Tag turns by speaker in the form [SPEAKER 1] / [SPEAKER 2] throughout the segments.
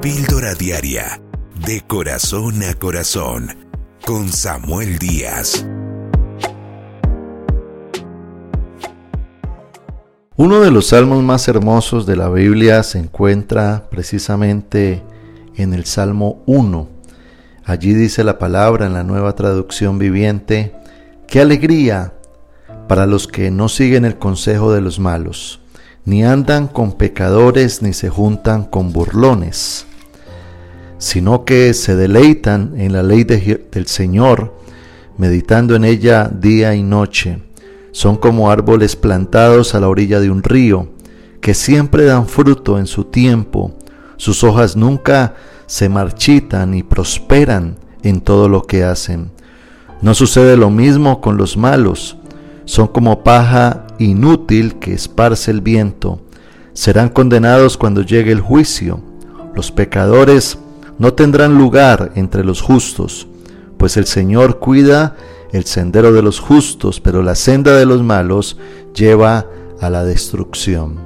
[SPEAKER 1] Píldora Diaria, de corazón a corazón, con Samuel Díaz.
[SPEAKER 2] Uno de los salmos más hermosos de la Biblia se encuentra precisamente en el Salmo 1. Allí dice la palabra en la nueva traducción viviente, qué alegría para los que no siguen el consejo de los malos, ni andan con pecadores, ni se juntan con burlones, sino que se deleitan en la ley del Señor, meditando en ella día y noche. Son como árboles plantados a la orilla de un río, que siempre dan fruto en su tiempo, sus hojas nunca se marchitan y prosperan en todo lo que hacen. No sucede lo mismo con los malos, son como paja inútil que esparce el viento. Serán condenados cuando llegue el juicio. Los pecadores no tendrán lugar entre los justos, pues el Señor cuida el sendero de los justos, pero la senda de los malos lleva a la destrucción.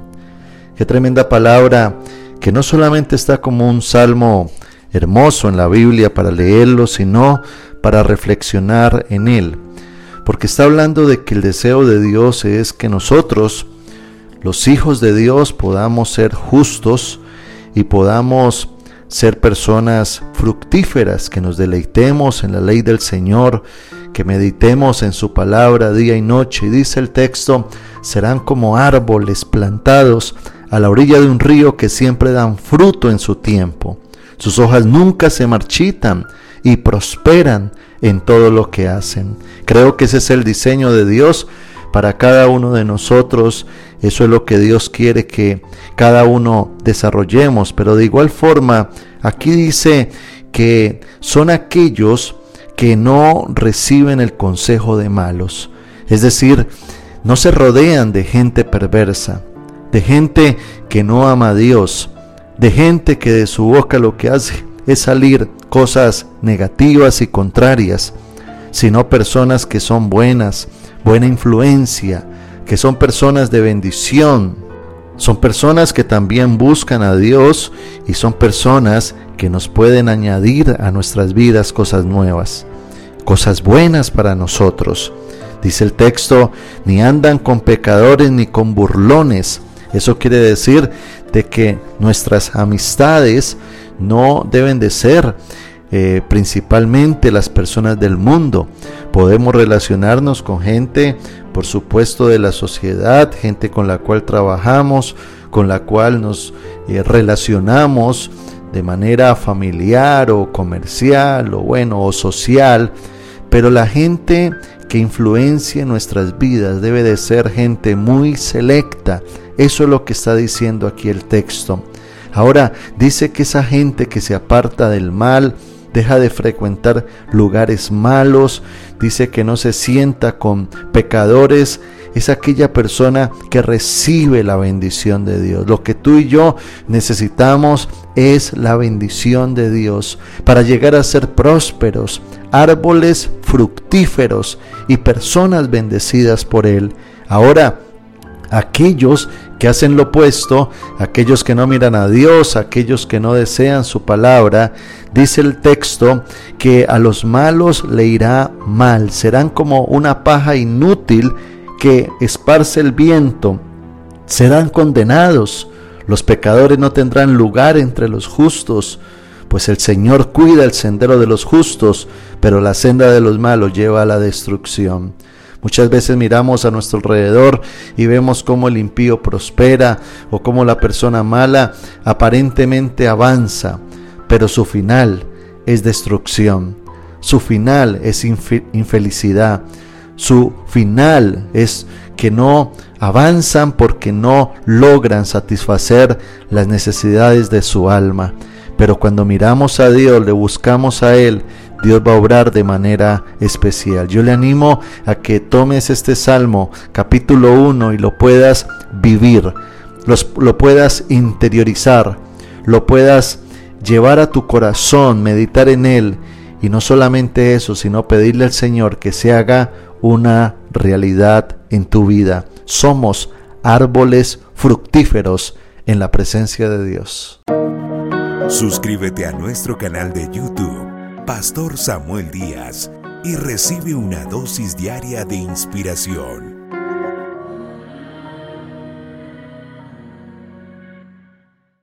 [SPEAKER 2] Qué tremenda palabra que no solamente está como un salmo hermoso en la Biblia para leerlo, sino para reflexionar en él. Porque está hablando de que el deseo de Dios es que nosotros, los hijos de Dios, podamos ser justos y podamos ser personas fructíferas, que nos deleitemos en la ley del Señor, que meditemos en su palabra día y noche. Y dice el texto, serán como árboles plantados a la orilla de un río que siempre dan fruto en su tiempo. Sus hojas nunca se marchitan y prosperan en todo lo que hacen. Creo que ese es el diseño de Dios para cada uno de nosotros. Eso es lo que Dios quiere que cada uno desarrollemos. Pero de igual forma, aquí dice que son aquellos que no reciben el consejo de malos. Es decir, no se rodean de gente perversa de gente que no ama a Dios, de gente que de su boca lo que hace es salir cosas negativas y contrarias, sino personas que son buenas, buena influencia, que son personas de bendición, son personas que también buscan a Dios y son personas que nos pueden añadir a nuestras vidas cosas nuevas, cosas buenas para nosotros. Dice el texto, ni andan con pecadores ni con burlones, eso quiere decir de que nuestras amistades no deben de ser eh, principalmente las personas del mundo. Podemos relacionarnos con gente, por supuesto, de la sociedad, gente con la cual trabajamos, con la cual nos eh, relacionamos de manera familiar o comercial o bueno o social, pero la gente que influencia nuestras vidas debe de ser gente muy selecta, eso es lo que está diciendo aquí el texto. Ahora dice que esa gente que se aparta del mal, deja de frecuentar lugares malos, dice que no se sienta con pecadores, es aquella persona que recibe la bendición de Dios. Lo que tú y yo necesitamos es la bendición de Dios para llegar a ser prósperos, árboles fructíferos y personas bendecidas por Él. Ahora, aquellos que hacen lo opuesto, aquellos que no miran a Dios, aquellos que no desean su palabra, dice el texto que a los malos le irá mal, serán como una paja inútil que esparce el viento, serán condenados, los pecadores no tendrán lugar entre los justos, pues el Señor cuida el sendero de los justos, pero la senda de los malos lleva a la destrucción. Muchas veces miramos a nuestro alrededor y vemos cómo el impío prospera o cómo la persona mala aparentemente avanza, pero su final es destrucción, su final es infelicidad, su final es que no avanzan porque no logran satisfacer las necesidades de su alma. Pero cuando miramos a Dios, le buscamos a Él, Dios va a obrar de manera especial. Yo le animo a que tomes este Salmo capítulo 1 y lo puedas vivir, lo puedas interiorizar, lo puedas llevar a tu corazón, meditar en él y no solamente eso, sino pedirle al Señor que se haga una realidad en tu vida. Somos árboles fructíferos en la presencia de Dios.
[SPEAKER 1] Suscríbete a nuestro canal de YouTube, Pastor Samuel Díaz, y recibe una dosis diaria de inspiración.